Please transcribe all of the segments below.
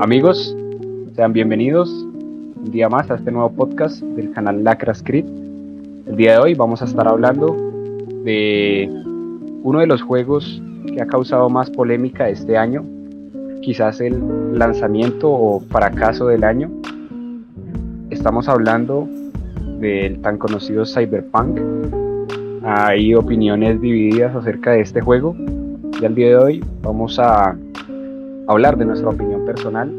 Amigos, sean bienvenidos un día más a este nuevo podcast del canal Lacra Script. El día de hoy vamos a estar hablando de uno de los juegos que ha causado más polémica este año, quizás el lanzamiento o fracaso del año. Estamos hablando del tan conocido Cyberpunk. Hay opiniones divididas acerca de este juego y al día de hoy vamos a hablar de nuestra opinión personal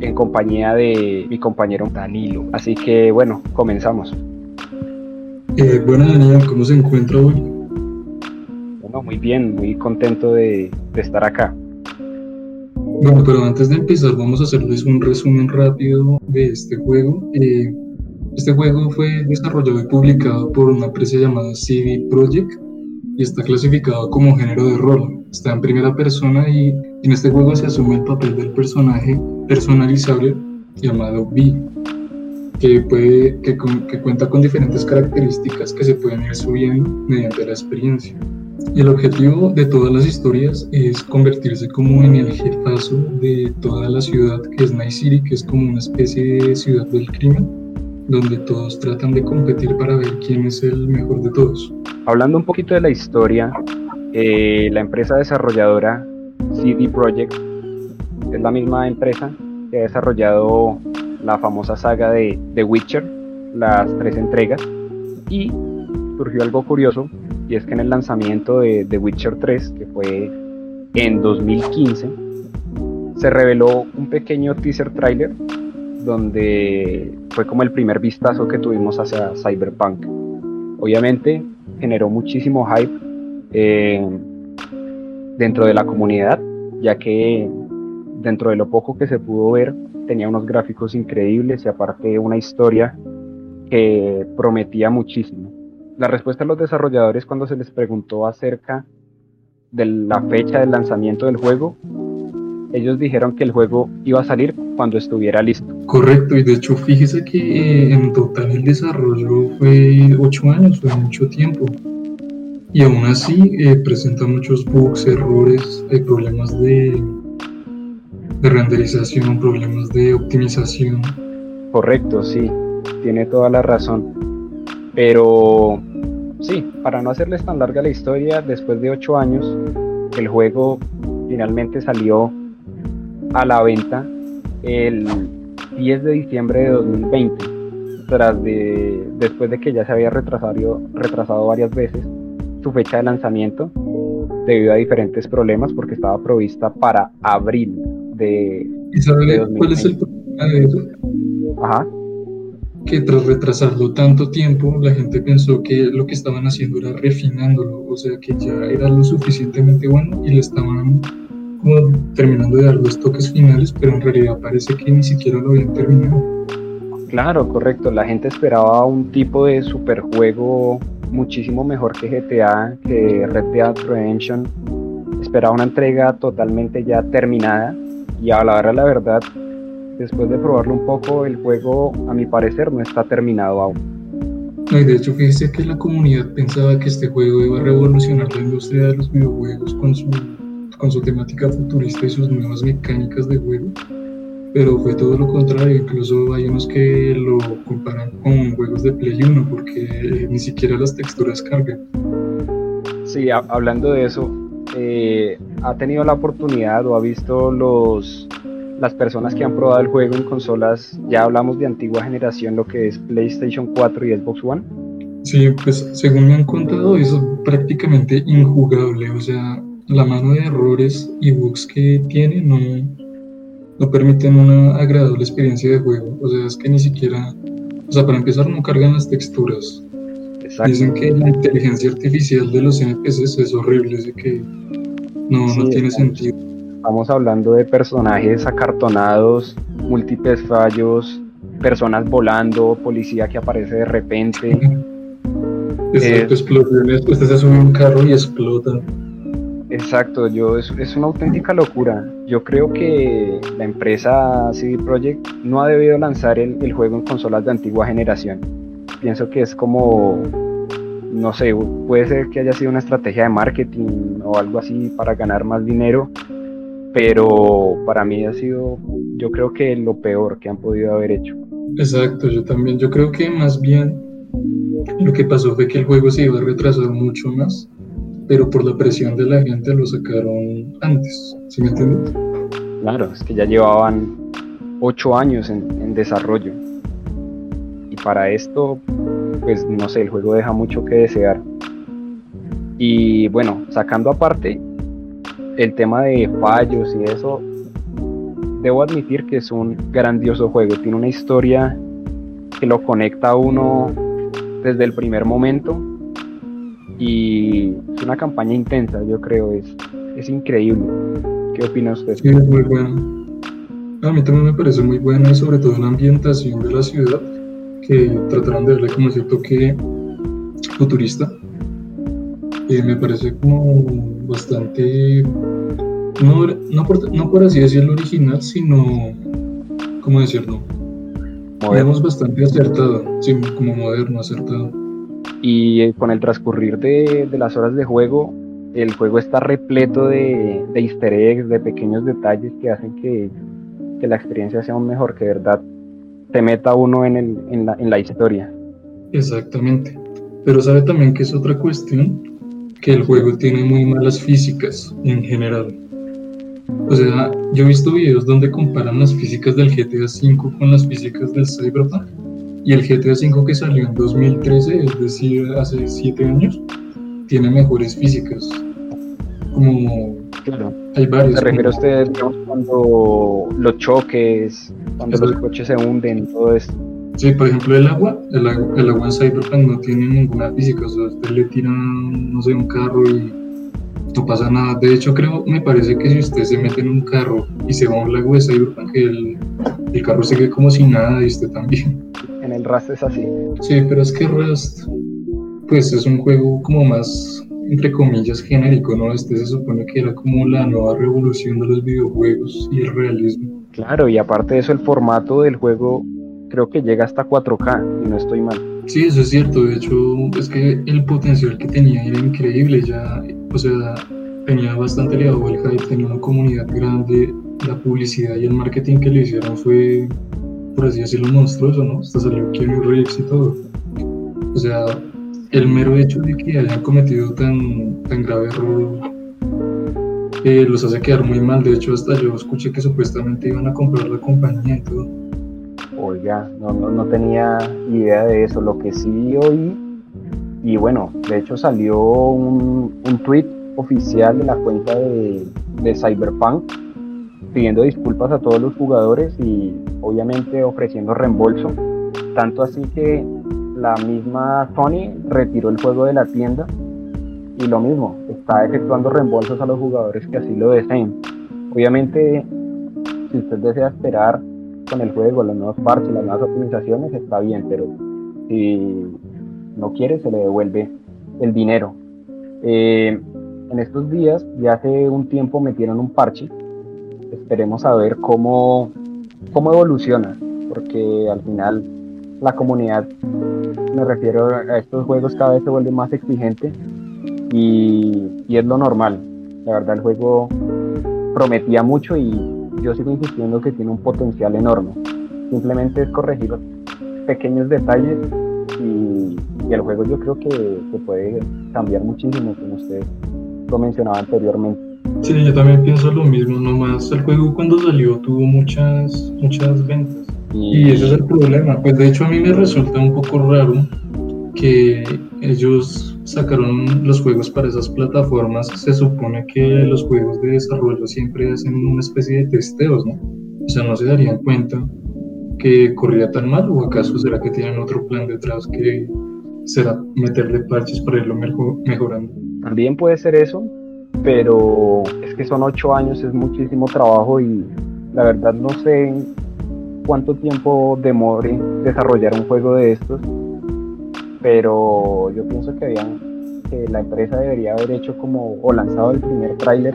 en compañía de mi compañero Danilo. Así que bueno, comenzamos. Eh, bueno, Daniel, ¿cómo se encuentra hoy? Bueno, muy bien, muy contento de, estar acá. Bueno, pero antes de empezar vamos a hacerles un resumen rápido de este juego. Eh, este juego fue desarrollado y publicado por una empresa llamada CD Projekt y está clasificado como género de rol. Está en primera persona y en este juego se asume el papel del personaje personalizable llamado B, que, puede, que, que cuenta con diferentes características que se pueden ir subiendo mediante la experiencia. Y el objetivo de todas las historias es convertirse como en el jefazo de toda la ciudad que es Night City, que es como una especie de ciudad del crimen donde todos tratan de competir para ver quién es el mejor de todos. Hablando un poquito de la historia, eh, la empresa desarrolladora CD Projekt es la misma empresa que ha desarrollado la famosa saga de The Witcher, las tres entregas, y surgió algo curioso, y es que en el lanzamiento de The Witcher 3, que fue en 2015, se reveló un pequeño teaser trailer donde fue como el primer vistazo que tuvimos hacia Cyberpunk. Obviamente generó muchísimo hype eh, dentro de la comunidad, ya que dentro de lo poco que se pudo ver tenía unos gráficos increíbles y aparte una historia que prometía muchísimo. La respuesta de los desarrolladores cuando se les preguntó acerca de la fecha del lanzamiento del juego ellos dijeron que el juego iba a salir cuando estuviera listo. Correcto, y de hecho fíjese que eh, en total el desarrollo fue 8 años, fue mucho tiempo. Y aún así eh, presenta muchos bugs, errores, hay problemas de, de renderización, problemas de optimización. Correcto, sí, tiene toda la razón. Pero sí, para no hacerles tan larga la historia, después de 8 años, el juego finalmente salió a la venta el 10 de diciembre de 2020, tras de, después de que ya se había retrasado, retrasado varias veces su fecha de lanzamiento debido a diferentes problemas porque estaba provista para abril de, ¿Y sabe cuál es el problema de eso? Ajá. Que tras retrasarlo tanto tiempo, la gente pensó que lo que estaban haciendo era refinándolo, o sea que ya era lo suficientemente bueno y le estaban como terminando de dar los toques finales, pero en realidad parece que ni siquiera lo habían terminado. Claro, correcto. La gente esperaba un tipo de superjuego muchísimo mejor que GTA, que Red Dead Redemption. Esperaba una entrega totalmente ya terminada y a la hora la verdad, después de probarlo un poco, el juego a mi parecer no está terminado aún. y de hecho, fíjese que la comunidad pensaba que este juego iba a revolucionar la industria de los videojuegos con su con su temática futurista y sus nuevas mecánicas de juego, pero fue todo lo contrario, incluso hay unos que lo comparan con juegos de Play 1 porque ni siquiera las texturas cargan. Sí, hablando de eso, eh, ¿ha tenido la oportunidad o ha visto los las personas que han probado el juego en consolas, ya hablamos de antigua generación, lo que es PlayStation 4 y Xbox One? Sí, pues según me han contado es prácticamente injugable, o sea, la mano de errores y bugs que tiene no, no permiten una agradable experiencia de juego. O sea, es que ni siquiera, o sea, para empezar no cargan las texturas. Dicen que la inteligencia artificial de los NPCs es horrible, así que no, no tiene sentido. Estamos hablando de personajes acartonados, múltiples fallos, personas volando, policía que aparece de repente. Exacto, explosiones. Usted se sube a un carro y explota. Exacto, yo es, una auténtica locura. Yo creo que la empresa CD Projekt no ha debido lanzar el, el, juego en consolas de antigua generación. Pienso que es como, no sé, puede ser que haya sido una estrategia de marketing o algo así para ganar más dinero, pero para mí ha sido, yo creo que lo peor que han podido haber hecho. Exacto, yo también, yo creo que más bien lo que pasó fue que el juego se iba a retrasar mucho más, pero por la presión de la gente lo sacaron antes, ¿sí me entiendes? Claro, es que ya llevaban ocho años en, en desarrollo. Y para esto, pues no sé, el juego deja mucho que desear. Y bueno, sacando aparte el tema de fallos y eso, debo admitir que es un grandioso juego. Tiene una historia que lo conecta a uno desde el primer momento y es una campaña intensa, yo creo, es, es increíble. ¿Qué opina usted? Sí, es muy bueno. A mí también me parece muy buena y sobre todo la ambientación de la ciudad, que trataron de darle como ese toque futurista. Eh, me parece como bastante, no, no, por, no por así decirlo original, sino, ¿cómo decirlo? Moderno. bastante acertado, sí, como moderno, acertado. Y eh, con el transcurrir de, de, las horas de juego, el juego está repleto de, de, easter eggs, de pequeños detalles que hacen que, que, la experiencia sea aún mejor, que de verdad te meta uno en, el, en, la, en la historia. Exactamente. Pero sabe también que es otra cuestión, que el juego tiene muy malas físicas en general. O sea, yo he visto videos donde comparan las físicas del GTA V con las físicas del Cyberpunk. Y el GTA V que salió en 2013, es decir, hace 7 años, tiene mejores físicas. Como claro. hay varios. Se refiere a usted, digamos, cuando los choques, cuando Exacto. los coches se hunden, todo esto. Sí, por ejemplo, el agua, el, el agua en Cyberpunk no tiene ninguna física. O sea, usted le tira, no sé, un carro y no pasa nada. De hecho, creo, me parece que si usted se mete en un carro y se va a un lago de Cyberpunk, el, el carro sigue como sin nada y usted también. En el Rust es así. Sí, pero es que Rust, pues es un juego como más, entre comillas, genérico, ¿no? Este se supone que era como la nueva revolución de los videojuegos y el realismo. Claro, y aparte de eso, el formato del juego creo que llega hasta 4K, y no estoy mal. Sí, eso es cierto. De hecho, es que el potencial que tenía era increíble. Ya, o sea, tenía bastante elevado el hype, tenía una comunidad grande. La publicidad y el marketing que le hicieron fue, por así decirlo, monstruoso, ¿no? Hasta salió Keanu Reeves y todo. O sea, el mero hecho de que hayan cometido tan, tan grave error eh, los hace quedar muy mal. De hecho, hasta yo escuché que supuestamente iban a comprar la compañía y todo oiga, no, no, no, tenía idea de eso. Lo que sí oí, y bueno, de hecho salió un, un tweet oficial de la cuenta de, de, Cyberpunk pidiendo disculpas a todos los jugadores y obviamente ofreciendo reembolso. Tanto así que la misma Sony retiró el juego de la tienda y lo mismo, está efectuando reembolsos a los jugadores que así lo deseen. Obviamente, si usted desea esperar con el juego, los nuevos parches, las nuevas optimizaciones, está bien, pero si no quiere, se le devuelve el dinero. Eh, en estos días, ya hace un tiempo metieron un parche. Esperemos a ver cómo, cómo evoluciona, porque al final la comunidad, me refiero a estos juegos, cada vez se vuelve más exigente y, y es lo normal. La verdad, el juego prometía mucho y yo sigo insistiendo que tiene un potencial enorme. Simplemente es corregir pequeños detalles y, y el juego yo creo que, que, puede cambiar muchísimo, como usted lo mencionaba anteriormente. Sí, yo también pienso lo mismo, nomás el juego cuando salió tuvo muchas, muchas ventas. Y, y ese es el problema. Pues de hecho a mí me resulta un poco raro que ellos sacaron los juegos para esas plataformas, se supone que los juegos de desarrollo siempre hacen una especie de testeos, ¿no? O sea, no se darían cuenta que corría tan mal o acaso será que tienen otro plan detrás que será meterle parches para irlo mejorando. También puede ser eso, pero es que son ocho años, es muchísimo trabajo y la verdad no sé cuánto tiempo demore desarrollar un juego de estos pero yo pienso que, habían, que la empresa debería haber hecho como o lanzado el primer tráiler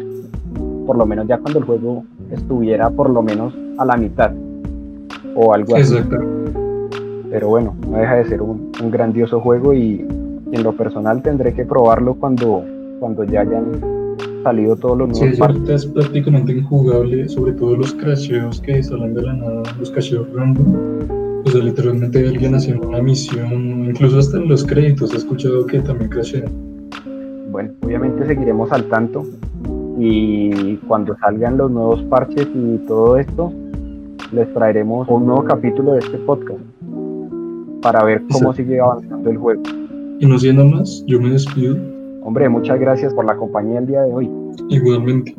por lo menos ya cuando el juego estuviera por lo menos a la mitad o algo así. Exacto. Pero bueno, no deja de ser un, un grandioso juego y, y, en lo personal tendré que probarlo cuando, cuando ya hayan salido todos los nuevos. Sí, ahorita es prácticamente injugable, sobre todo los crasheos que salen de la nada, los crasheos random. O sea, literalmente alguien haciendo una misión, incluso hasta en los créditos he escuchado que también crashean. Bueno, obviamente seguiremos al tanto y cuando salgan los nuevos parches y todo esto, les traeremos un nuevo capítulo de este podcast para ver cómo sigue avanzando el juego. Y no siendo más, yo me despido. Hombre, muchas gracias por la compañía el día de hoy. Igualmente.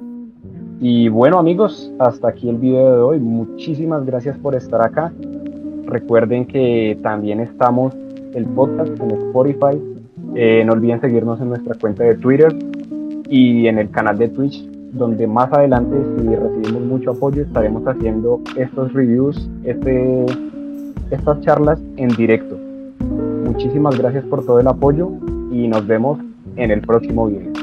Y bueno amigos, hasta aquí el video de hoy. Muchísimas gracias por estar acá. Recuerden que también estamos el podcast en Spotify. Eh, no olviden seguirnos en nuestra cuenta de Twitter y en el canal de Twitch, donde más adelante, si recibimos mucho apoyo, estaremos haciendo estos reviews, este, estas charlas en directo. Muchísimas gracias por todo el apoyo y nos vemos en el próximo video.